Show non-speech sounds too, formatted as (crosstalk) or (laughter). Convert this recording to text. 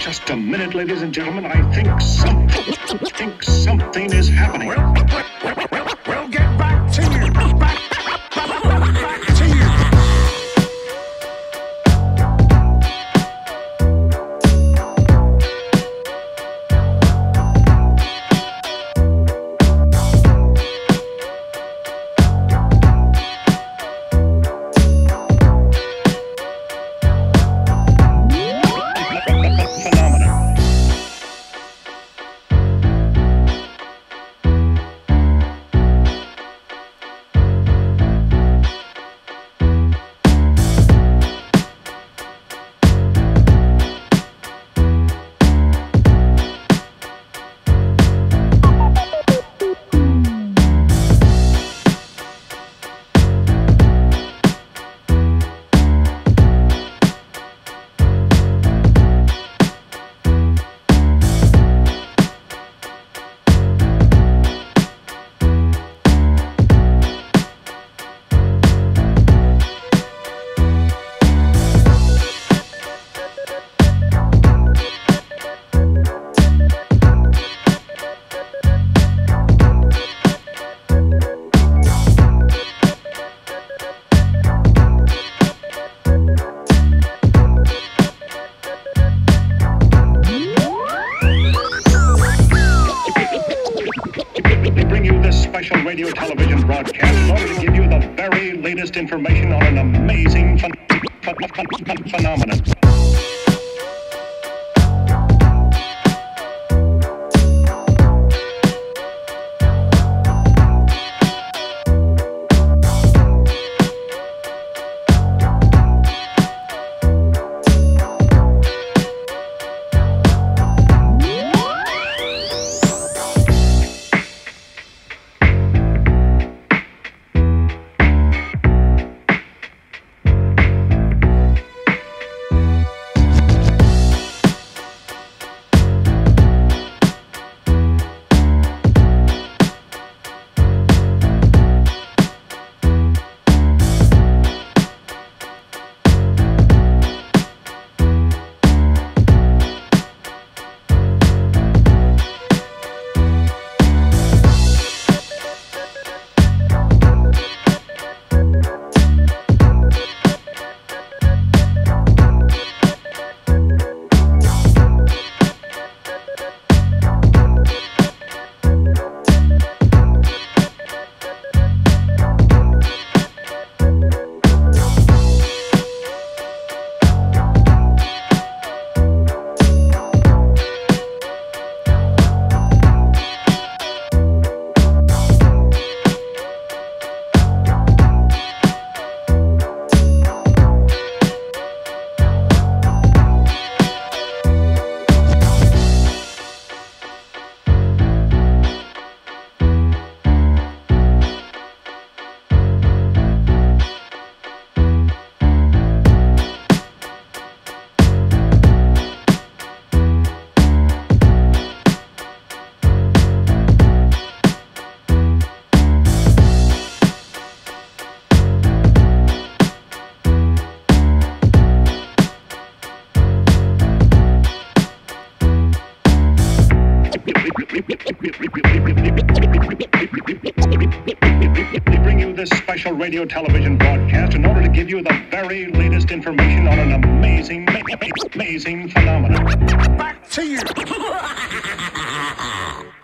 Just a minute, ladies and gentlemen. I think something, think something is happening. Radio television broadcast in order to give you the very latest information on an amazing phen- phen- phen- phenomenon. This special radio television broadcast in order to give you the very latest information on an amazing, amazing phenomenon. Back to you. (laughs)